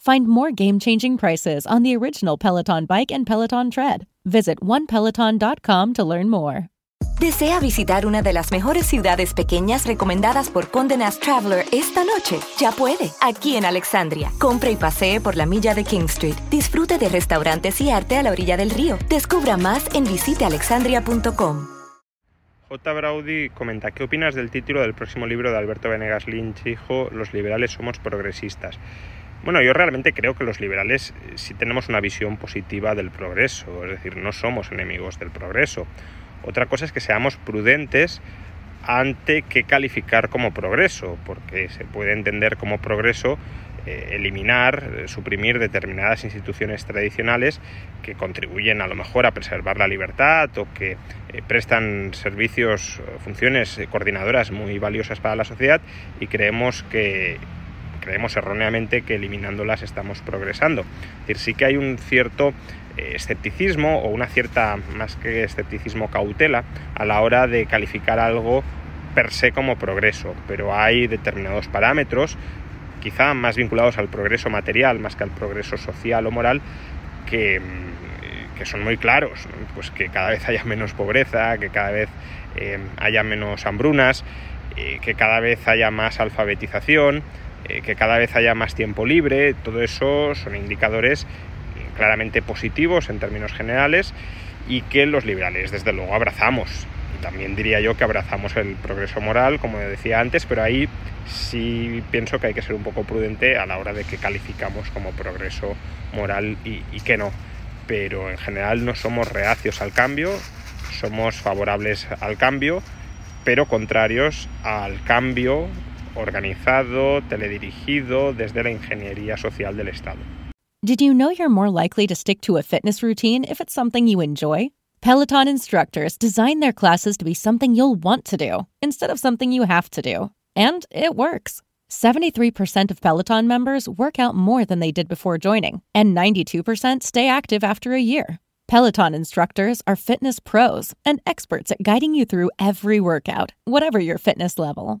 Find more game changing prices on the original Peloton Bike and Peloton Tread. Visit onepeloton.com to learn more. ¿Desea visitar una de las mejores ciudades pequeñas recomendadas por Condé Nast Traveler esta noche? Ya puede, aquí en Alexandria. Compre y pasee por la milla de King Street. Disfrute de restaurantes y arte a la orilla del río. Descubra más en visitealexandria.com. J. Braudy comenta, ¿qué opinas del título del próximo libro de Alberto Venegas Lynch, hijo, Los liberales somos progresistas? Bueno, yo realmente creo que los liberales eh, sí tenemos una visión positiva del progreso, es decir, no somos enemigos del progreso. Otra cosa es que seamos prudentes ante qué calificar como progreso, porque se puede entender como progreso eh, eliminar, eh, suprimir determinadas instituciones tradicionales que contribuyen a lo mejor a preservar la libertad o que prestan servicios, funciones coordinadoras muy valiosas para la sociedad y creemos que creemos erróneamente que eliminándolas estamos progresando. Es decir, sí que hay un cierto eh, escepticismo o una cierta, más que escepticismo, cautela a la hora de calificar algo per se como progreso, pero hay determinados parámetros, quizá más vinculados al progreso material más que al progreso social o moral, que, mm, que son muy claros, pues que cada vez haya menos pobreza, que cada vez eh, haya menos hambrunas, eh, que cada vez haya más alfabetización, que cada vez haya más tiempo libre, todo eso son indicadores claramente positivos en términos generales y que los liberales desde luego abrazamos. También diría yo que abrazamos el progreso moral, como decía antes, pero ahí sí pienso que hay que ser un poco prudente a la hora de que calificamos como progreso moral y, y que no. Pero en general no somos reacios al cambio, somos favorables al cambio, pero contrarios al cambio organizado, teledirigido desde la ingeniería social del Estado. Did you know you're more likely to stick to a fitness routine if it's something you enjoy? Peloton instructors design their classes to be something you'll want to do instead of something you have to do. And it works. 73% of Peloton members work out more than they did before joining, and 92% stay active after a year. Peloton instructors are fitness pros and experts at guiding you through every workout, whatever your fitness level.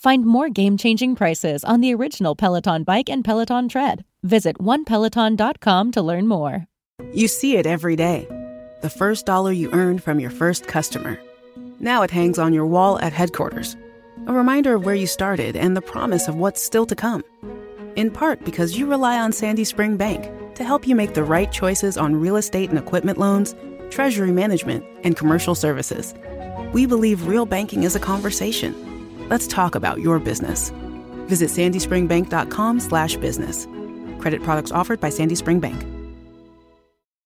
Find more game changing prices on the original Peloton Bike and Peloton Tread. Visit onepeloton.com to learn more. You see it every day. The first dollar you earned from your first customer. Now it hangs on your wall at headquarters. A reminder of where you started and the promise of what's still to come. In part because you rely on Sandy Spring Bank to help you make the right choices on real estate and equipment loans, treasury management, and commercial services. We believe real banking is a conversation. Let's talk about your business. Visit sandyspringbank.com slash business. Credit products offered by Sandy Spring Bank.